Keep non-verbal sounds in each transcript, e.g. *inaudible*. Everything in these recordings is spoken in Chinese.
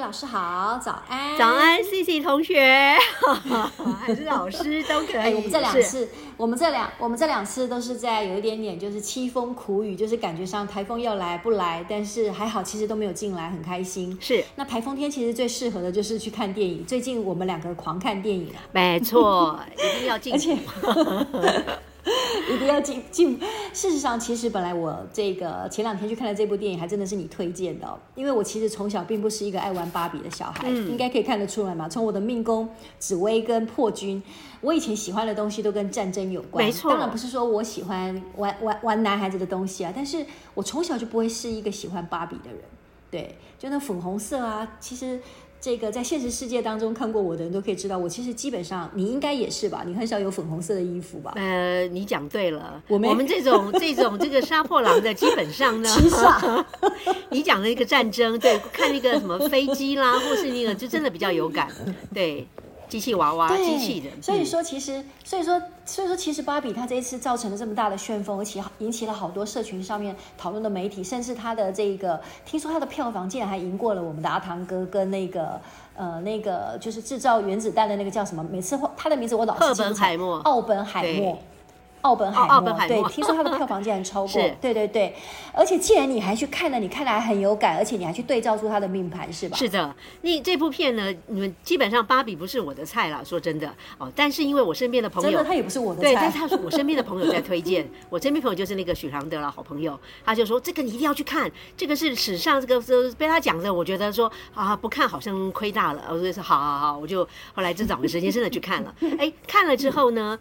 老师好，早安！早安，Sissi 同学，*laughs* 还是老师都可以。哎，我们这两次，我们这两，我们这两次都是在有一点点就是凄风苦雨，就是感觉上台风要来不来，但是还好，其实都没有进来，很开心。是，那台风天其实最适合的就是去看电影。最近我们两个狂看电影啊，没错，一定要进。而且。*laughs* *laughs* 一定要进进。事实上，其实本来我这个前两天去看的这部电影，还真的是你推荐的。因为我其实从小并不是一个爱玩芭比的小孩，嗯、应该可以看得出来嘛。从我的命宫、紫薇跟破军，我以前喜欢的东西都跟战争有关。没错，当然不是说我喜欢玩玩玩男孩子的东西啊，但是我从小就不会是一个喜欢芭比的人。对，就那粉红色啊，其实。这个在现实世界当中看过我的人都可以知道，我其实基本上你应该也是吧？你很少有粉红色的衣服吧？呃，你讲对了，我们我们这种这种这个杀破狼的，基本上呢，*laughs* 你讲的一个战争，对，看那个什么飞机啦，或是那个，就真的比较有感，对。机器娃娃，机器人。所以说，其实，所以说，所以说，其实芭比它这一次造成了这么大的旋风，而且引起了好多社群上面讨论的媒体，甚至它的这个，听说它的票房竟然还赢过了我们的阿汤哥跟那个，呃，那个就是制造原子弹的那个叫什么？每次他的名字我老是记不起来。奥本海默。奥本海默。奥本海默，奥本海默，对，听说他的票房竟然超过，是。对对对，而且既然你还去看了，你看来很有感，而且你还去对照出他的命盘，是吧？是的，那这部片呢，你们基本上芭比不是我的菜了，说真的。哦，但是因为我身边的朋友，真的？他也不是我的菜，对，但是他说 *laughs* 我身边的朋友在推荐，我身边朋友就是那个许常德了，好朋友，他就说这个你一定要去看，这个是史上这个被他讲的，我觉得说啊不看好像亏大了，我就说好好好，我就后来就找个时间真的去看了，*laughs* 哎，看了之后呢。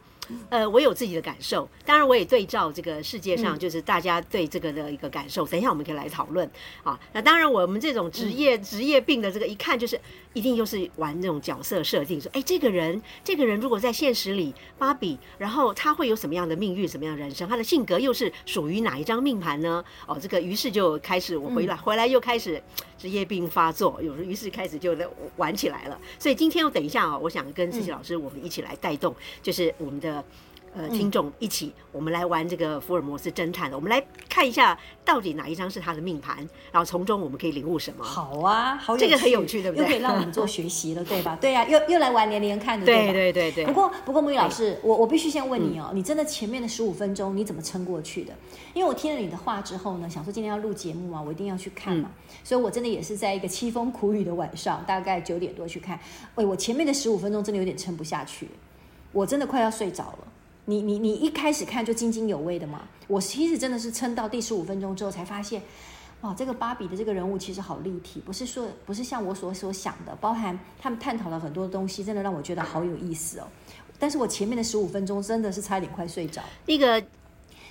呃，我有自己的感受，当然我也对照这个世界上，就是大家对这个的一个感受。嗯、等一下我们可以来讨论啊。那当然，我们这种职业职业病的这个，一看就是一定又是玩那种角色设定，说，哎，这个人，这个人如果在现实里，芭比，然后他会有什么样的命运，什么样的人生，他的性格又是属于哪一张命盘呢？哦，这个于是就开始我回来，回来又开始职业病发作，有时于是开始就玩起来了。所以今天我等一下啊，我想跟 Sissi 老师我们一起来带动，就是我们的。呃，听众一起，我们来玩这个福尔摩斯侦探的。我们来看一下，到底哪一张是他的命盘，然后从中我们可以领悟什么？好啊，好，这个很有趣，对不对？又可以让我们做学习了，对吧？*laughs* 对呀、啊，又又来玩连连看的，对吧？对对对对。不过不过，木鱼老师，我我必须先问你哦，嗯、你真的前面的十五分钟你怎么撑过去的？因为我听了你的话之后呢，想说今天要录节目嘛，我一定要去看嘛，嗯、所以我真的也是在一个凄风苦雨的晚上，大概九点多去看。喂，我前面的十五分钟真的有点撑不下去，我真的快要睡着了。你你你一开始看就津津有味的嘛？我其实真的是撑到第十五分钟之后才发现，哇，这个芭比的这个人物其实好立体，不是说不是像我所所想的，包含他们探讨了很多东西，真的让我觉得好有意思哦。但是我前面的十五分钟真的是差点快睡着。那个，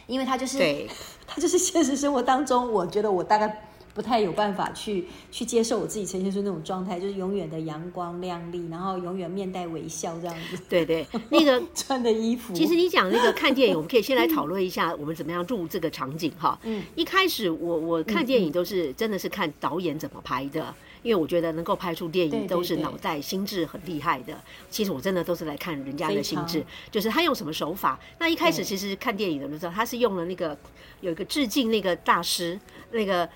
因为他就是对，*laughs* 他就是现实生活当中，我觉得我大概。不太有办法去去接受我自己呈现出那种状态，就是永远的阳光亮丽，然后永远面带微笑这样子。对对，那个 *laughs* 穿的衣服。其实你讲那个看电影，我们可以先来讨论一下，我们怎么样入这个场景哈。嗯。一开始我我看电影都是真的是看导演怎么拍的，因为我觉得能够拍出电影都是脑袋心智很厉害的。其实我真的都是来看人家的心智，就是他用什么手法。那一开始其实看电影的时候，他是用了那个有一个致敬那个大师那个。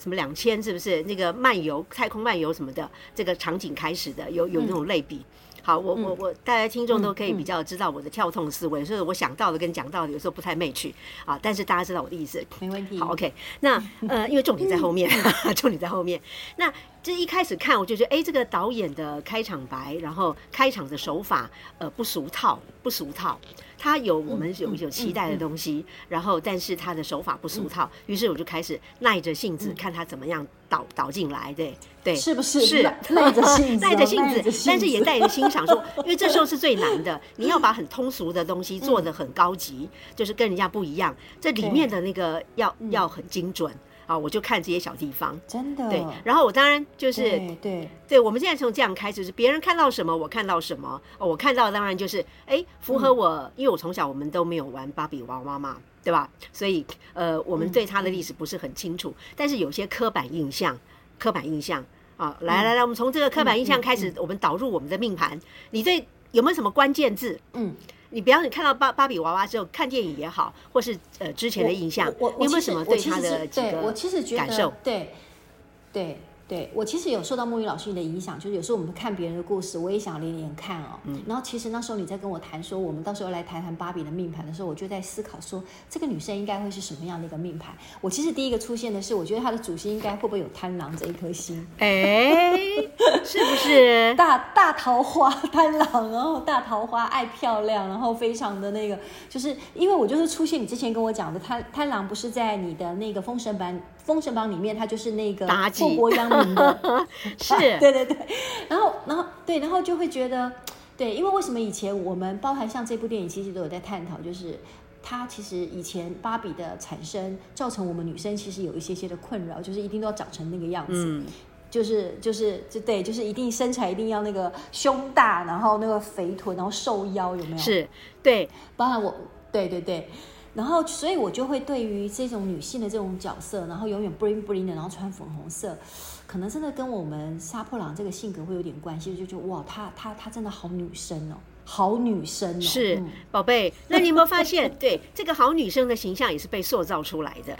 什么两千是不是那个漫游太空漫游什么的这个场景开始的有有那种类比。好，我我我大家听众都可以比较知道我的跳痛思维，所以我想到的跟讲到的有时候不太 match 啊，但是大家知道我的意思，没问题。好，OK，那呃，因为重点在后 *laughs* 面，重点在后面。那这一开始看我就觉得，哎，这个导演的开场白，然后开场的手法，呃，不俗套，不俗套。他有我们有有期待的东西，然后但是他的手法不俗套，于是我就开始耐着性子看他怎么样导导进来，对对，是不是？是。*laughs* *laughs* 耐着性子，耐着性子，但是也带着欣赏，说，*laughs* 因为这时候是最难的，你要把很通俗的东西做得很高级，就是跟人家不一样，这里面的那个要要很精准。啊，我就看这些小地方，真的对。然后我当然就是对对，对，我们现在从这样开始，是别人看到什么，我看到什么。哦，我看到当然就是哎，符合我，嗯、因为我从小我们都没有玩芭比娃娃嘛，对吧？所以呃，我们对它的历史不是很清楚，嗯、但是有些刻板印象，刻板印象啊，来来来，我们从这个刻板印象开始，嗯嗯嗯、我们导入我们的命盘。你对有没有什么关键字？嗯。你不要你看到芭芭比娃娃之后，看电影也好，或是呃之前的印象，你有没有什么对他的几个感受？对，对。对，我其实有受到木鱼老师的影响，就是有时候我们看别人的故事，我也想连连看哦。嗯。然后其实那时候你在跟我谈说，我们到时候来谈谈芭比的命盘的时候，我就在思考说，这个女生应该会是什么样的一个命盘？我其实第一个出现的是，我觉得她的主星应该会不会有贪狼这一颗星？哎，是不是 *laughs* 大大桃花贪狼，然后大桃花爱漂亮，然后非常的那个，就是因为我就是出现你之前跟我讲的贪贪狼，不是在你的那个封神榜。封神榜里面，他就是那个祸国殃民的，*laughs* 是，*laughs* 对对对，然后然后对，然后就会觉得，对，因为为什么以前我们包含像这部电影，其实都有在探讨，就是它其实以前芭比的产生，造成我们女生其实有一些些的困扰，就是一定都要长成那个样子，嗯、就是就是就对，就是一定身材一定要那个胸大，然后那个肥臀，然后瘦腰，有没有？是，对，包含我，对对对。然后，所以我就会对于这种女性的这种角色，然后永远 bling bling 的，然后穿粉红色，可能真的跟我们杀破狼这个性格会有点关系。就觉得哇，她她她真的好女生哦，好女生哦。是，嗯、宝贝，那你有没有发现，对这个好女生的形象也是被塑造出来的？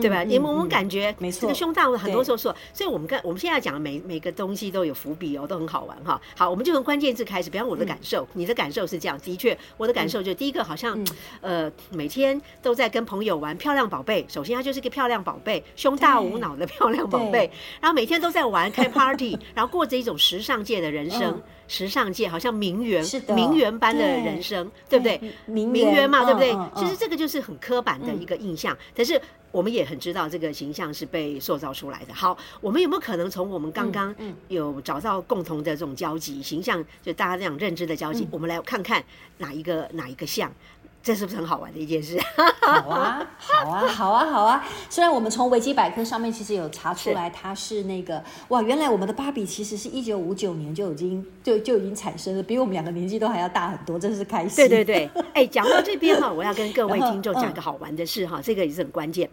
对吧？你们我们感觉，这个胸大，很多时候说，所以我们跟我们现在讲的每每个东西都有伏笔哦，都很好玩哈。好，我们就从关键字开始。比方我的感受，你的感受是这样，的确，我的感受就第一个好像，呃，每天都在跟朋友玩漂亮宝贝。首先，它就是一个漂亮宝贝，胸大无脑的 *laughs* 漂亮宝贝。然后每天都在玩开 *laughs* party，然后过着一种时尚界的人生，时尚界好像名媛，名媛般的人生，对不对？名媛嘛，对不对？其实这个就是很刻板的一个印象，但是。我们也很知道这个形象是被塑造出来的。好，我们有没有可能从我们刚刚有找到共同的这种交集形象，就大家这样认知的交集，我们来看看哪一个哪一个像。这是不是很好玩的一件事？好啊，好啊，好啊，好啊！虽然我们从维基百科上面其实有查出来，它是那个哇，原来我们的芭比其实是一九五九年就已经就就已经产生了，比我们两个年纪都还要大很多，真是开心。对对对，*laughs* 哎，讲到这边哈，我要跟各位听众讲一个好玩的事哈，这个也是很关键。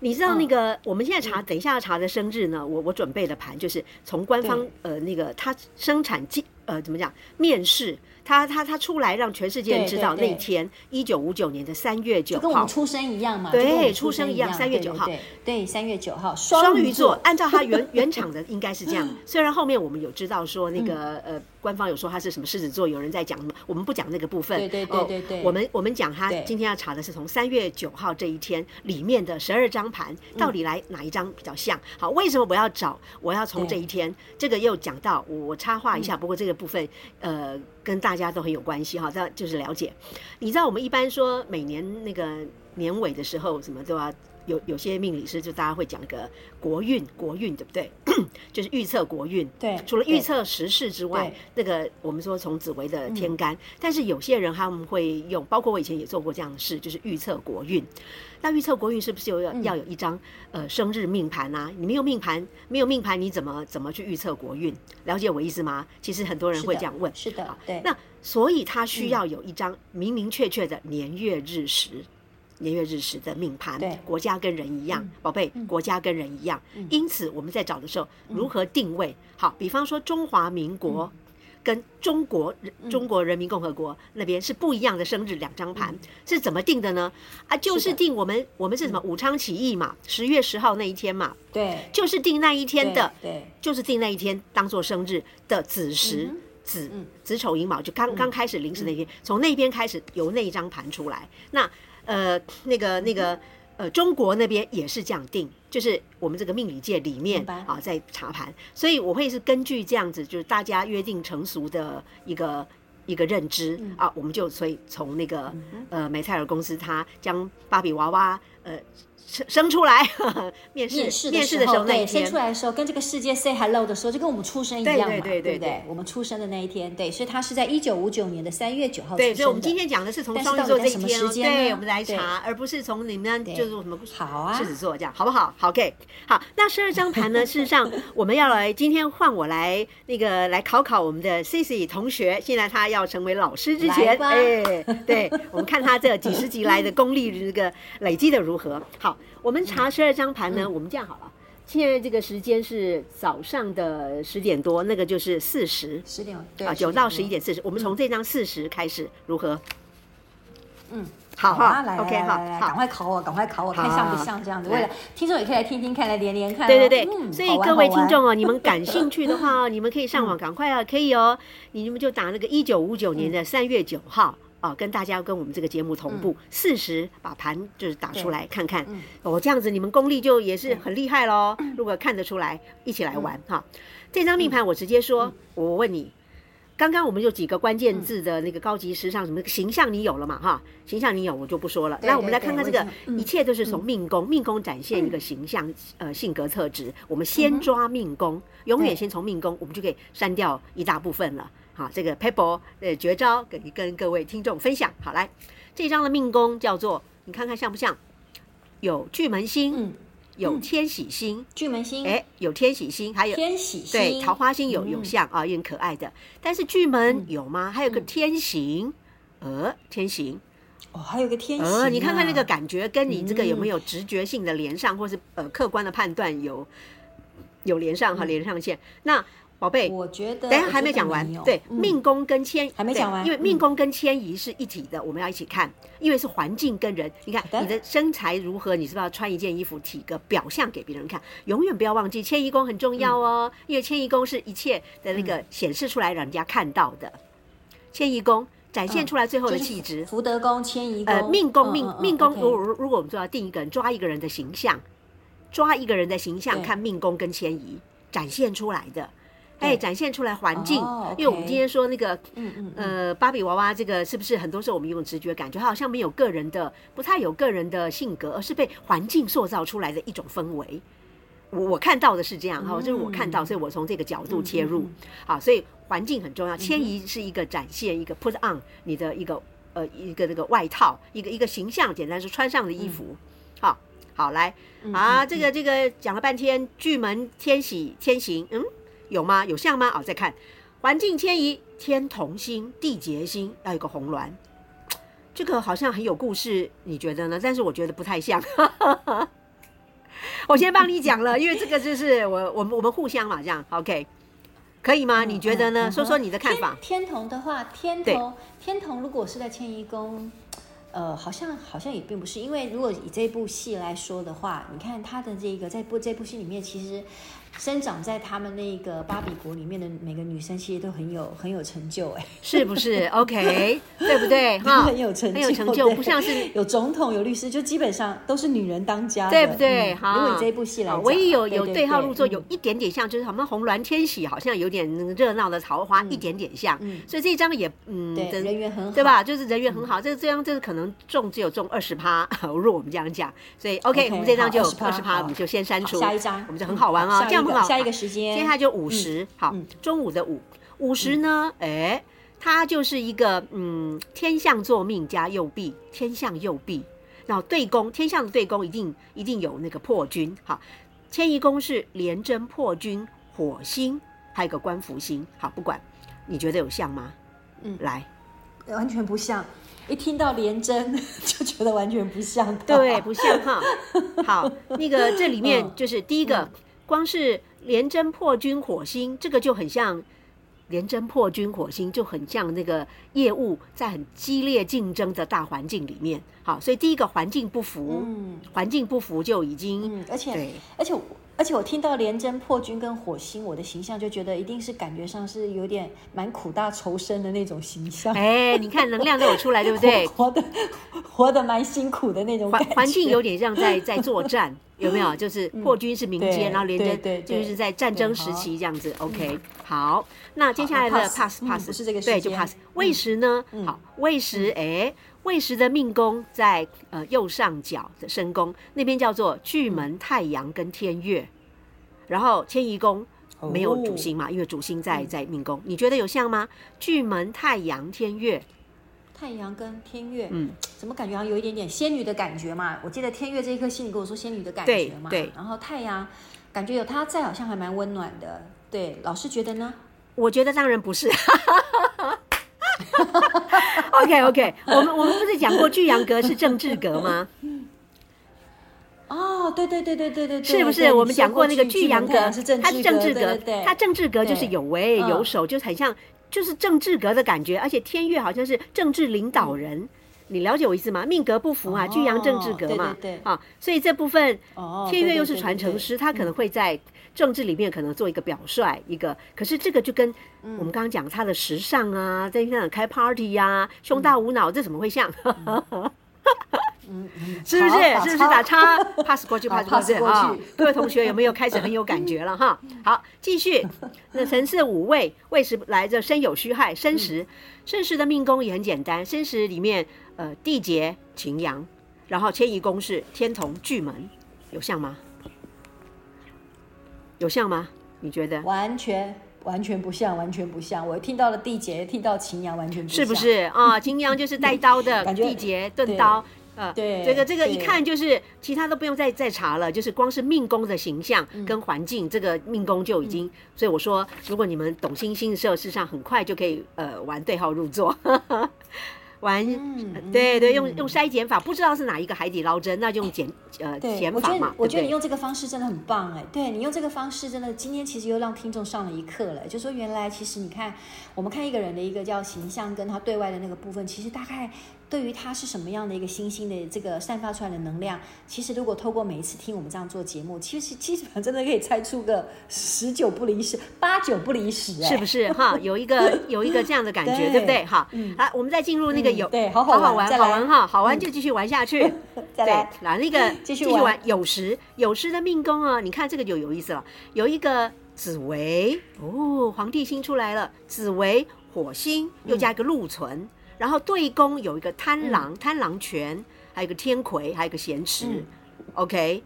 你知道那个我们现在查，等一下要查的生日呢，我我准备的盘就是从官方呃那个它生产进呃怎么讲面试。他他他出来让全世界人知道那天一九五九年的三月九号，跟我们出生一样嘛？对，出生一样，三月九号，对，三月九号，双鱼座。*laughs* 按照他原原厂的应该是这样，*laughs* 虽然后面我们有知道说那个呃。官方有说他是什么狮子座，有人在讲什么，我们不讲那个部分。对对对对对。哦、我们我们讲他今天要查的是从三月九号这一天里面的十二张盘，到底来哪一张比较像？嗯、好，为什么我要找？我要从这一天，对这个又讲到我我插话一下，不过这个部分呃跟大家都很有关系哈，这就是了解。你知道我们一般说每年那个年尾的时候，什么都要。有有些命理师就大家会讲个国运，国运对不对？*clears throat* 就是预测国运。对。除了预测时事之外，那个我们说从紫薇的天干，但是有些人他们会用，包括我以前也做过这样的事，就是预测国运。那预测国运是不是有要要有一张呃生日命盘啊？你没有命盘，没有命盘，你怎么怎么去预测国运？了解我意思吗？其实很多人会这样问。是的。对。那所以他需要有一张明明确确的年月日时。年月日时的命盘，对。国家跟人一样，宝贝，国家跟人一样。因此，我们在找的时候，如何定位？好，比方说中华民国跟中国中国人民共和国那边是不一样的生日，两张盘是怎么定的呢？啊，就是定我们我们是什么武昌起义嘛，十月十号那一天嘛，对，就是定那一天的，对，就是定那一天当做生日的子时，子子丑寅卯，就刚刚开始临时那天，从那边开始由那一张盘出来，那。呃，那个那个呃，中国那边也是这样定，就是我们这个命理界里面啊，在查盘，所以我会是根据这样子，就是大家约定成熟的一个一个认知啊，我们就所以从那个呃梅赛尔公司，他将芭比娃娃呃。生生出来，呵呵面试面试的时候，那一天，生出来的时候，跟这个世界 say hello 的时候，就跟我们出生一样嘛，对对对对，对，对不对？我们出生的那一天，对，所以他是在一九五九年的三月九号出生的。对，所以我们今天讲的是从双鱼座这一天，对，我们来查，而不是从你们就是什么好啊，狮子座这样，好不好？好，OK，好。那十二张盘呢？*laughs* 事实上，我们要来今天换我来那个来考考我们的 Cici 同学。现在他要成为老师之前，哎，对，我们看他这几十集来的功力这个累积的如何？好。我们查十二张盘呢，嗯、我们这样好了。现在这个时间是早上的十点多，那个就是四十，十点啊，九到十一点四十。我们从这张四十开始，如何？嗯，好哈，来，OK，好，赶快考我，赶快考我，看像不像这样子。为了听众也可以来听听看，来连连看。对对对，所以各位听众哦，你们感兴趣的话，*laughs* 你们可以上网，赶快啊，可以哦。你们就打那个一九五九年的三月九号。哦，跟大家跟我们这个节目同步，四十、嗯、把盘就是打出来看看，嗯、哦，这样子你们功力就也是很厉害喽。嗯、如果看得出来，一起来玩哈、嗯。这张命盘我直接说，嗯、我问你，刚刚我们有几个关键字的那个高级时尚什么形象你有了嘛哈？形象你有，我就不说了。那我们来看看这个，一切都是从命宫，命宫展现一个形象呃性格特质。我们先抓命宫，永远先从命宫，我们就可以删掉一大部分了。好，这个 paper 呃绝招跟跟各位听众分享。好，来这张的命宫叫做，你看看像不像？有巨门星，嗯、有天喜星，巨门星，哎，有天喜星，还有天喜星，对，桃花星有有像啊，也很可爱的。但是巨门有吗？还有个天行，呃，天行，哦，还有个天行，呃，你看看那个感觉，跟你这个有没有直觉性的连上，或是呃客观的判断有有连上和连上线？那宝贝，我觉得等下还没讲完。对，命宫跟迁还没讲完，因为命宫跟迁移是一体的，我们要一起看。因为是环境跟人，你看你的身材如何，你是不是要穿一件衣服，体格表象给别人看？永远不要忘记迁移宫很重要哦，因为迁移宫是一切的那个显示出来让人家看到的。迁移宫展现出来最后的气质。福德宫迁移宫，呃，命宫命命宫，如如如果我们说要定一个人，抓一个人的形象，抓一个人的形象，看命宫跟迁移展现出来的。哎，展现出来环境，哦、因为我们今天说那个，嗯嗯，呃，芭比娃娃这个是不是很多时候我们用直觉感觉，它好像没有个人的，不太有个人的性格，而是被环境塑造出来的一种氛围。我我看到的是这样哈，就是我看到，所以我从这个角度切入，嗯嗯、好，所以环境很重要。迁移是一个展现，一个 put on 你的一个呃一个那个外套，一个一个形象，简单说穿上的衣服。好，好来，啊，这个这个讲了半天，巨门天喜天行，嗯。有吗？有像吗？哦，再看环境迁移，天同星、地劫星，要一个红鸾，这个好像很有故事，你觉得呢？但是我觉得不太像。*laughs* 我先帮你讲了，*laughs* 因为这个就是我我们我们互相嘛，这样 OK，可以吗？你觉得呢？说说你的看法。天同的话，天同天同如果是在迁移宫，呃，好像好像也并不是，因为如果以这部戏来说的话，你看他的这个在部这部戏里面，其实。生长在他们那个芭比国里面的每个女生，其实都很有很有成就，哎，是不是？*laughs* OK，对不对？*laughs* 哈，很有成就，很有成就，不像是有总统、有律师，就基本上都是女人当家，对不对？好，如果你这一部戏来讲，唯一有有对号入座，有一点点像，就是什么红鸾天喜，好像有点热闹的桃花，一点点像。所以这一张也，嗯，对人缘很好，对吧？就是人缘很好。这这张就是可能中只有中二十趴，*laughs* 如果我们这样讲。所以 OK，我们这张就二十趴，我们就先删除。下一张，我们就很好玩啊，这样很好。下一个时间。接下来就午时，好，中午的午，午时呢，哎，它就是一个嗯，天象坐命加右臂，天象右臂，然后对宫，天象的对宫一定一定有那个破军，好，迁移宫是廉贞破军火星，还有个官福星，好，不管你觉得有像吗？嗯，来，完全不像，一听到廉贞 *laughs* 就觉得完全不像，对，不像哈，好，那个这里面就是第一个，光是。廉贞破军火星，这个就很像廉贞破军火星，就很像那个业务在很激烈竞争的大环境里面。好，所以第一个环境不符，嗯，环境不符就已经，嗯，而且，对而且，而且我听到廉贞破军跟火星，我的形象就觉得一定是感觉上是有点蛮苦大仇深的那种形象。哎，你看能量都有出来，对不对？*laughs* 活的活的蛮辛苦的那种感觉，环环境有点像在在作战。有没有？就是破军是民间，然后连着就是在战争时期这样子。OK，好，那接下来的 pass pass 是这个对，就 pass。未时呢？好，未时哎，未时的命宫在呃右上角的申宫那边叫做巨门太阳跟天月，然后迁移宫没有主星嘛，因为主星在在命宫，你觉得有像吗？巨门太阳天月。太阳跟天月，嗯，怎么感觉好像有一点点仙女的感觉嘛？我记得天月这一颗星，你跟我说仙女的感觉嘛？对。对然后太阳，感觉有它在，好像还蛮温暖的。对，老师觉得呢？我觉得当然不是。*laughs* OK OK，我们我们不是讲过巨阳格是政治格吗？哦，对对对对对对，是不是？我们讲过那个巨阳格，它是政治格，它政治格就是有为有守，就很像。就是政治格的感觉，而且天月好像是政治领导人，嗯、你了解我意思吗？命格不符啊，巨阳政治格嘛，对，对，对。啊，所以这部分天月又是传承师，他可能会在政治里面可能做一个表率，一个，可是这个就跟我们刚刚讲他的时尚啊，在那开 party 呀、啊，胸大无脑，这怎么会像？嗯嗯，是不是？是不是打叉？*laughs* pass 过去，pass 过去啊！各位同学有没有开始很有感觉了哈？*laughs* 好，继续。那辰巳午未，未时来着申酉戌亥申时，申时的命宫也很简单，申时里面呃地劫擎羊，然后迁移宫是天同巨门，有像吗？有像吗？你觉得？完全完全不像，完全不像。我听到了地劫，听到秦阳，完全不像。是不是啊？*laughs* 秦阳就是带刀的，地劫钝刀。呃，对，这个这个一看就是，其他都不用再再查了，就是光是命宫的形象跟环境，这个命宫就已经。所以我说，如果你们懂星星社，事实上很快就可以呃玩对号入座。玩，对对，用用筛减法，不知道是哪一个海底捞针，那就用减呃减法嘛。我觉得你用这个方式真的很棒哎，对你用这个方式真的，今天其实又让听众上了一课了，就说原来其实你看，我们看一个人的一个叫形象，跟他对外的那个部分，其实大概。对于它是什么样的一个星星的这个散发出来的能量，其实如果透过每一次听我们这样做节目，其实基本上真的可以猜出个十九不离十，八九不离十，是不是哈？*laughs* 有一个有一个这样的感觉，对不对？好，好，我们再进入那个有对，好好玩，好玩哈，好玩就继续玩下去。*laughs* 对，来那个 *laughs* 继续玩，有时有时的命宫啊，你看这个就有意思了，有一个紫薇哦，皇帝星出来了，紫薇火星又加一个禄存。然后对宫有一个贪狼，贪狼权，还有一个天魁，还有一个咸池，OK，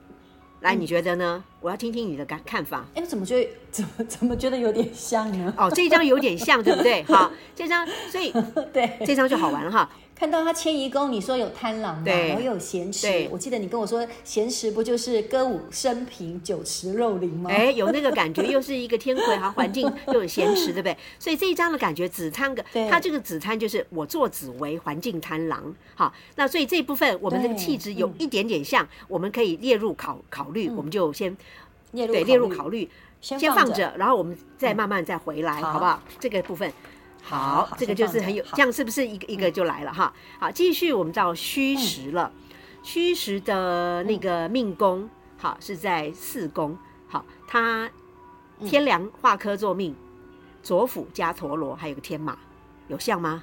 来，你觉得呢？我要听听你的感看法。哎，怎么觉得怎么怎么觉得有点像呢？哦，这一张有点像，对不对？*laughs* 好，这张所以 *laughs* 对这张就好玩了哈。看到他迁移宫，你说有贪狼嘛？对，然后有咸池。我记得你跟我说咸池不就是歌舞升平，酒池肉林吗？哎，有那个感觉，又是一个天魁哈，环境 *laughs* 又有咸池，对不对？所以这一张的感觉，紫贪个，它这个紫贪就是我做紫为，环境贪狼。好，那所以这一部分我们这个气质有一点点像，我们可以列入考考虑，我们就先列入对列入考虑，先放着，然后我们再慢慢再回来，好不好？这个部分。好，这个就是很有，这样是不是一个一个就来了哈？好，继续我们到虚实了，虚实的那个命宫，好是在四宫，好，它天梁化科作命，左辅加陀罗，还有个天马，有像吗？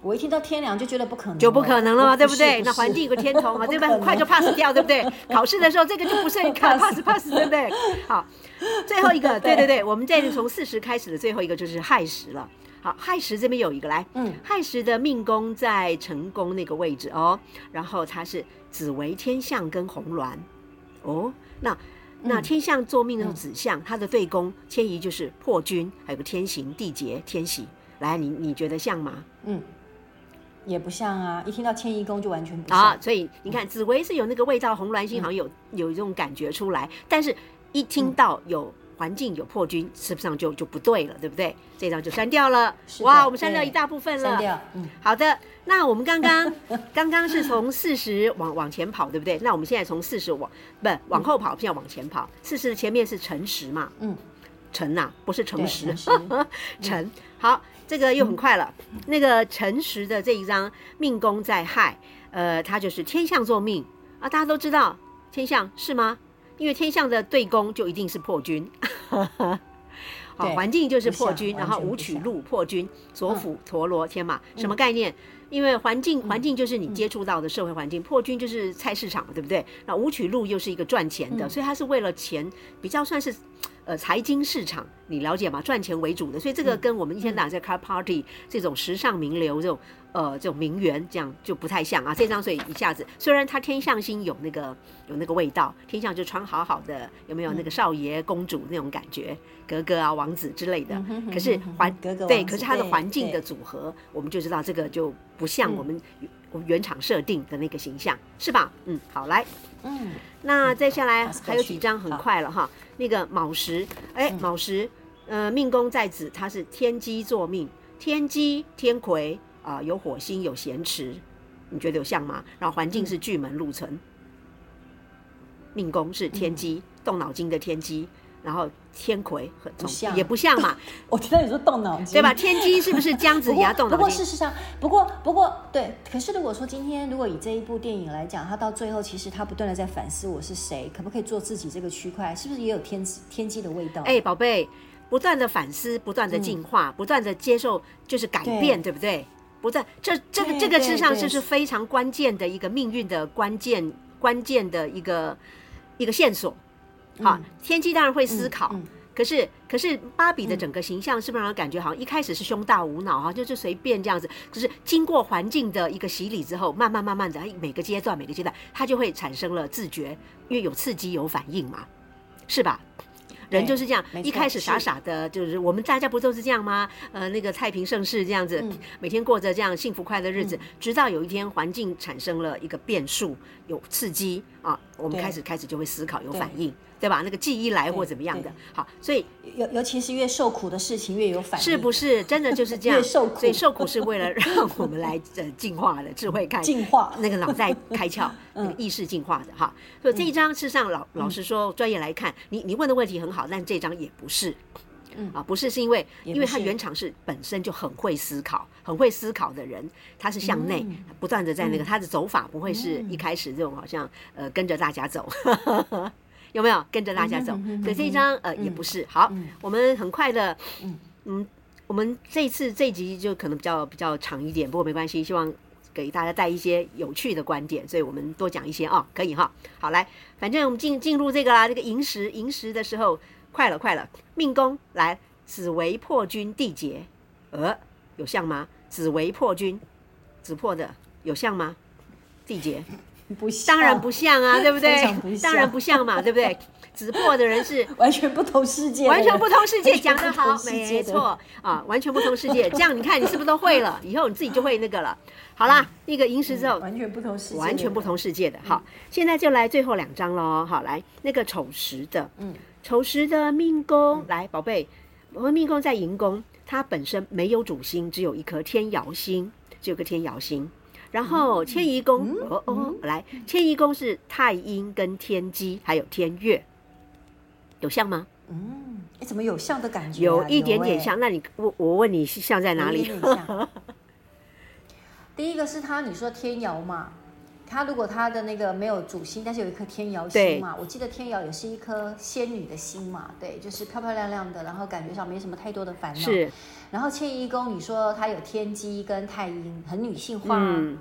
我一听到天梁就觉得不可能，就不可能了嘛，对不对？那环境有个天同嘛，*laughs* 对不对？很快就 pass 掉，对不对？*laughs* 考试的时候这个就不是你看 pass pass，对不对？好，最后一个，*laughs* 对对对，我们再从四十开始的最后一个就是亥时了。好，亥时这边有一个来，嗯，亥时的命宫在辰宫那个位置哦，然后它是紫微天相跟红鸾，哦，那那天相做命的时候紫相，它的对宫迁移就是破军，还有个天刑地劫天喜，来，你你觉得像吗？嗯，也不像啊，一听到迁移宫就完全不像。啊，所以你看紫微是有那个味道，红鸾星好像有有一种感觉出来，但是一听到有。环境有破军，是不是就就不对了，对不对？这张就删掉了。哇，我们删掉一大部分了。删掉。嗯，好的。那我们刚刚 *laughs* 刚刚是从四十往往前跑，对不对？那我们现在从四十往不往后跑，现在往前跑。四十的前面是辰时嘛？嗯，辰呐，不是辰时。*laughs* 辰。好，这个又很快了。那个辰时的这一张命宫在亥，呃，它就是天相坐命啊。大家都知道天象是吗？因为天象的对宫就一定是破军，*laughs* 好，环境就是破军，然后武曲禄破军，左辅陀罗天马，什么概念？因为环境环境就是你接触到的社会环境，破军就是菜市场嘛，对不对？那武曲禄又是一个赚钱的，所以它是为了钱，比较算是。呃，财经市场你了解吗？赚钱为主的，所以这个跟我们一天到晚在开 party、嗯、这种时尚名流这种呃这种名媛这样就不太像啊。这张所以一下子，虽然他天象星有那个有那个味道，天象就穿好好的，有没有那个少爷公主那种感觉，格格啊王子之类的。可是环格格对，可是它的环境的组合，我们就知道这个就不像我们原厂设定的那个形象，是吧？嗯，好来。嗯，那再下来还有几张很快了哈。那个卯时，哎，卯时，呃，命宫在子，它是天机坐命，天机天魁啊，有火星有咸池，你觉得有像吗？然后环境是巨门禄存，命宫是天机，动脑筋的天机。然后天魁很重，也不像嘛。*laughs* 我听到你说动脑筋，对吧？天机是不是姜子牙动脑筋？不过事实上，不过不过对。可是如果说今天如果以这一部电影来讲，他到最后其实他不断的在反思我是谁，可不可以做自己这个区块，是不是也有天天机的味道？哎，宝贝，不断的反思，不断的进化，嗯、不断的接受，就是改变，对，对不对？不断，这这个这个事实上就是非常关键的一个命运的关键关键的一个一个线索。好，天机当然会思考，可是可是芭比的整个形象是不是让人感觉好像一开始是胸大无脑哈，就是随便这样子，可是经过环境的一个洗礼之后，慢慢慢慢的，每个阶段每个阶段，它就会产生了自觉，因为有刺激有反应嘛，是吧？人就是这样，一开始傻傻的，就是我们大家不都是这样吗？呃，那个太平盛世这样子，每天过着这样幸福快乐日子，直到有一天环境产生了一个变数，有刺激啊，我们开始开始就会思考，有反应，对吧？那个记忆来或怎么样的，好，所以尤尤其是越受苦的事情越有反应，是不是？*laughs* 真的就是这样，受苦，所以受苦是为了让我们来呃进化的智慧开进化，那个脑袋开窍，*laughs* 那个意识进化的哈。所以这一张事实上老老实说，专业来看，你你问的问题很好。但这张也不是，嗯。啊，不是，是因为，因为他原厂是本身就很会思考，很会思考的人，他是向内不断的在那个，他的走法不会是一开始这种好像呃跟着大家走，有没有跟着大家走？所以这一张呃也不是。好，我们很快的，嗯，我们这一次这一集就可能比较比较长一点，不过没关系，希望给大家带一些有趣的观点，所以我们多讲一些啊，可以哈。好，来。反正我们进进入这个啦，这个寅时寅时的时候，快了快了，命宫来子为破军地劫，呃，有像吗？子为破军，紫破的有像吗？地劫，不像，当然不像啊，*laughs* 对不对？当然不像嘛，对不对？*laughs* 子破的人是完全不同世界，完全不同世界，*laughs* 讲得好，没错啊，完全不同世界。这样你看，你是不是都会了？以后你自己就会那个了。好啦，那个寅时之后，完全不同世界，完全不同世界的。好，现在就来最后两张喽。好，来那个丑时的，嗯，丑时的命宫，来宝贝，我们命宫在寅宫，它本身没有主星，只有一颗天姚星，只有个天姚星。然后迁移宫，哦哦，来迁移宫是太阴跟天机，还有天月，有像吗？嗯，你怎么有像的感觉？有一点点像。那你我我问你是像在哪里？*laughs* 第一个是他，你说天姚嘛，他如果他的那个没有主星，但是有一颗天姚星嘛，我记得天姚也是一颗仙女的心嘛，对，就是漂漂亮亮的，然后感觉上没什么太多的烦恼。是，然后迁移宫，你说他有天机跟太阴，很女性化，嗯、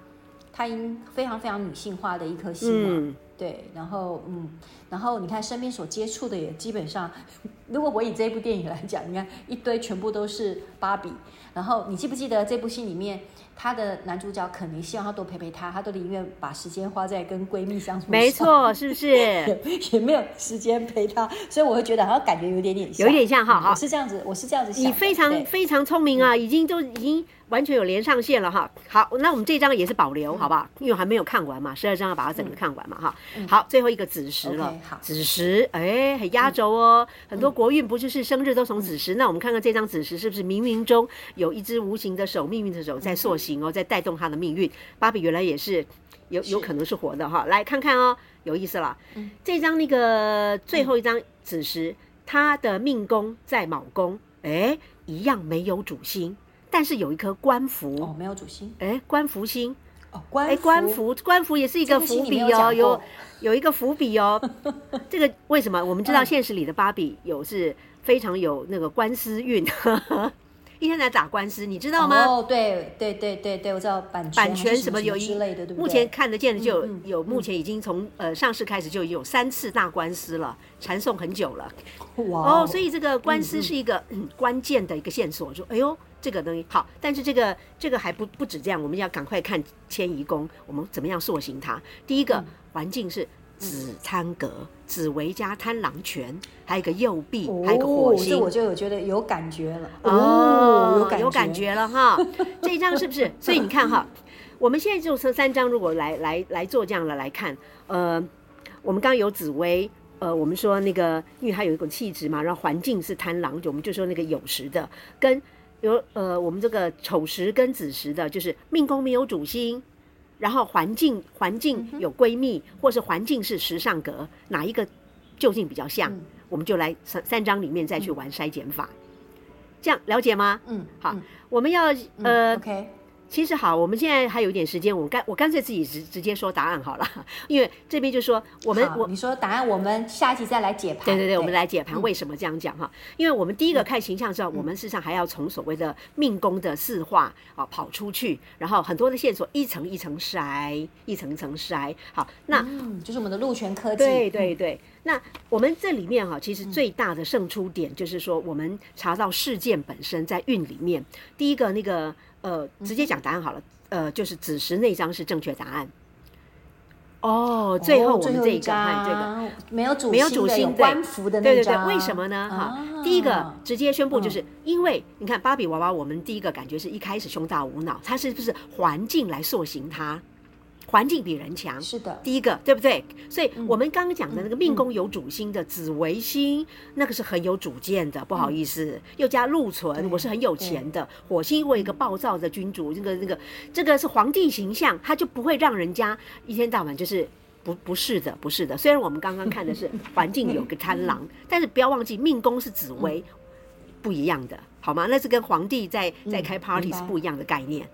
太阴非常非常女性化的一颗星嘛，嗯、对，然后嗯，然后你看身边所接触的也基本上，*laughs* 如果我以这部电影来讲，你看一堆全部都是芭比，然后你记不记得这部戏里面？她的男主角肯定希望她多陪陪她，她都宁愿把时间花在跟闺蜜相处。没错，是不是？*laughs* 也没有时间陪她，所以我会觉得好像感觉有点点像，有点像哈。好，我是这样子，我是这样子想。你非常非常聪明啊，已经都已经。完全有连上线了哈，好，那我们这张也是保留，好不好？因为还没有看完嘛，十二张要把它整个看完嘛哈。好，最后一个子时了，子时，哎，很压轴哦。很多国运不就是生日都从子时？那我们看看这张子时是不是冥冥中有一只无形的手，命运的手在塑形哦，在带动他的命运。芭比原来也是有有可能是活的哈，来看看哦，有意思了。这张那个最后一张子时，他的命宫在卯宫，哎，一样没有主星。但是有一颗官符哦，没有主星哎，官符星哦，官哎，官符官符也是一个伏笔哦，有有，有一个伏笔哦。*laughs* 这个为什么？我们知道现实里的芭比有是非常有那个官司运，一天在打官司，你知道吗？哦，对对对对对，我知道版权版权什么有之类的，对不对？目前看得见的就有、嗯嗯、有，目前已经从呃上市开始就有三次大官司了，缠讼很久了。哇哦，所以这个官司是一个、关键的一个线索，说哎呦。这个东西好，但是这个这个还不不止这样，我们要赶快看迁移宫，我们怎么样塑形它？第一个、嗯、环境是紫贪格，紫薇加贪狼权，还有一个右弼，还有一个火星，这我就有觉得有感觉了哦，哦有感觉有感觉了哈。*laughs* 这一张是不是？所以你看哈，我们现在就这三张，如果来来来做这样的来看，呃，我们刚刚有紫薇，呃，我们说那个，因为它有一种气质嘛，然后环境是贪狼，就我们就说那个酉时的跟。有呃，我们这个丑时跟子时的，就是命宫没有主星，然后环境环境有闺蜜，嗯、或是环境是时尚格，哪一个究竟比较像？嗯、我们就来三三章里面再去玩筛减法，嗯、这样了解吗？嗯，好，嗯、我们要呃。其实好，我们现在还有一点时间，我干我干脆自己直直接说答案好了，*laughs* 因为这边就说我们我你说答案，我们下一集再来解盘。对对对，我们来解盘为什么这样讲哈？嗯、因为我们第一个看形象之后，嗯、我们事实上还要从所谓的命宫的四化啊跑出去，然后很多的线索一层一层筛，一层一层筛。好，那、嗯、就是我们的陆权科技。对对对，嗯、那我们这里面哈，其实最大的胜出点就是说，我们查到事件本身在运里面，第一个那个。呃，直接讲答案好了。呃，就是子时那张是正确答案。哦，最后我们这一个看这个没有主没有主心官服的那对对对，为什么呢？哈，第一个直接宣布就是因为你看芭比娃娃，我们第一个感觉是一开始胸大无脑，它是不是环境来塑形它？环境比人强，是的，第一个对不对？所以我们刚刚讲的那个命宫有主星的紫微星，那个是很有主见的。不好意思，又加禄存，我是很有钱的。火星为一个暴躁的君主，这个那个这个是皇帝形象，他就不会让人家一天到晚就是不不是的，不是的。虽然我们刚刚看的是 *laughs* 环境有个贪狼，但是不要忘记命宫是紫薇，不一样的，好吗？那是跟皇帝在在开 party 是不一样的概念。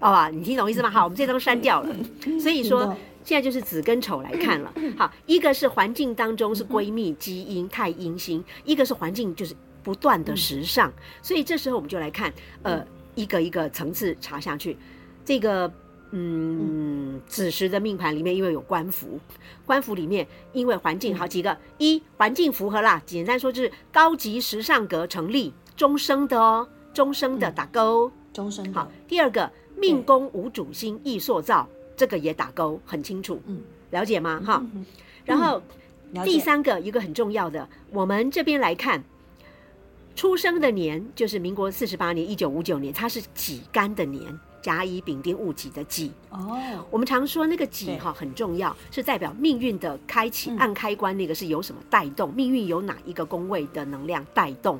好吧，你听懂意思吗？*laughs* 好，我们这张删掉了。所以说，现在就是子跟丑来看了。*laughs* 好，一个是环境当中是闺蜜基因太阴星，一个是环境就是不断的时尚。所以这时候我们就来看，呃，一个一个层次查下去。这个，嗯，子时的命盘里面因为有官符，官符里面因为环境好几个，一环境符合啦，简单说就是高级时尚格成立，终生的哦，终生的打勾，终生好。第二个。命宫无主星易塑造，这个也打勾，很清楚。嗯，了解吗？哈，然后第三个一个很重要的，我们这边来看，出生的年就是民国四十八年，一九五九年，它是己干的年，甲乙丙丁戊己的己。哦，我们常说那个己哈很重要，是代表命运的开启，按开关那个是由什么带动，命运由哪一个宫位的能量带动。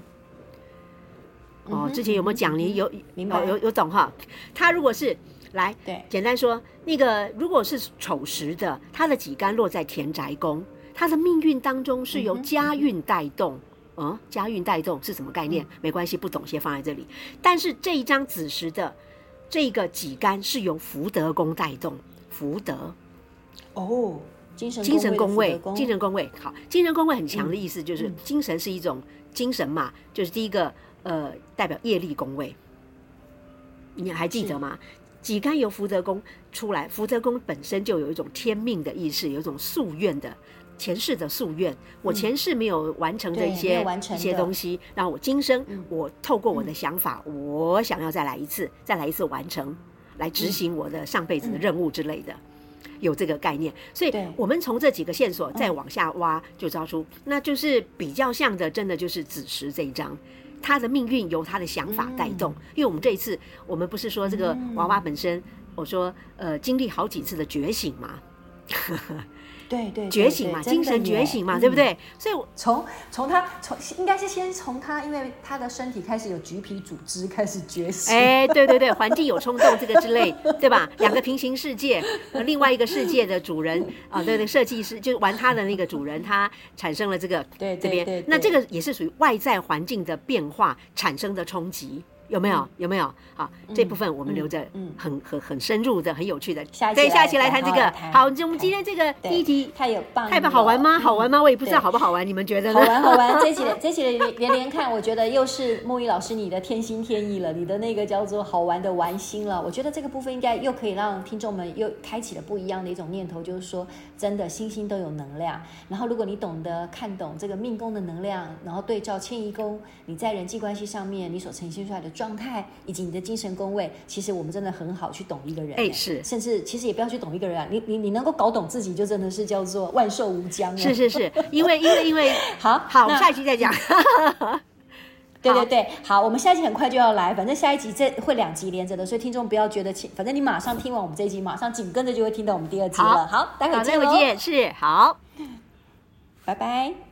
哦，之前有没有讲？你有明白？有有懂哈？他如果是来，对，简单说，那个如果是丑时的，他的己干落在田宅宫，他的命运当中是由家运带动。嗯，家运带动是什么概念？没关系，不懂先放在这里。但是这一张子时的这个己干是由福德宫带动，福德。哦，精神精神宫位，精神宫位好，精神宫位很强的意思就是精神是一种精神嘛，就是第一个。呃，代表业力宫位，你还记得吗？己干由福德宫出来，福德宫本身就有一种天命的意识，有一种夙愿的前世的夙愿。我前世没有完成的一些一些东西，然后我今生我透过我的想法，我想要再来一次，再来一次完成，来执行我的上辈子的任务之类的，有这个概念。所以，我们从这几个线索再往下挖，就知道出，那就是比较像的，真的就是子时这一张。他的命运由他的想法带动，嗯、因为我们这一次，我们不是说这个娃娃本身，嗯、我说呃，经历好几次的觉醒嘛。对对，觉醒嘛，精神觉醒嘛，对不对？所以从从他从应该是先从他，因为他的身体开始有橘皮组织开始觉醒。哎，对对对，环境有冲动这个之类，对吧？两个平行世界，另外一个世界的主人啊，对对，设计师就玩他的那个主人，他产生了这个对这边，那这个也是属于外在环境的变化产生的冲击。有没有？有没有？好，这部分我们留着，很很很深入的、很有趣的。对，下一期来谈这个。好，我们今天这个第一题太有棒，太棒，好玩吗？好玩吗？我也不知道好不好玩，你们觉得呢？好玩，好玩。*laughs* 这一期这一期连连连看，我觉得又是牧音老师你的天心天意了，你的那个叫做好玩的玩心了。我觉得这个部分应该又可以让听众们又开启了不一样的一种念头，就是说，真的星星都有能量。然后，如果你懂得看懂这个命宫的能量，然后对照迁移宫，你在人际关系上面你所呈现出来的状态，以及你的精神宫位，其实我们真的很好去懂一个人。哎，是，甚至其实也不要去懂一个人啊，你你你能够搞懂自己，就真的是叫做万寿无疆。是是是，因为因为因为好 *laughs* 好，我们下一期再讲。*laughs* 对对对，好，我们下一集很快就要来，反正下一集这会两集连着的，所以听众不要觉得，反正你马上听完我们这一集，马上紧跟着就会听到我们第二集了。好，待会儿见，待会见，是好，拜拜。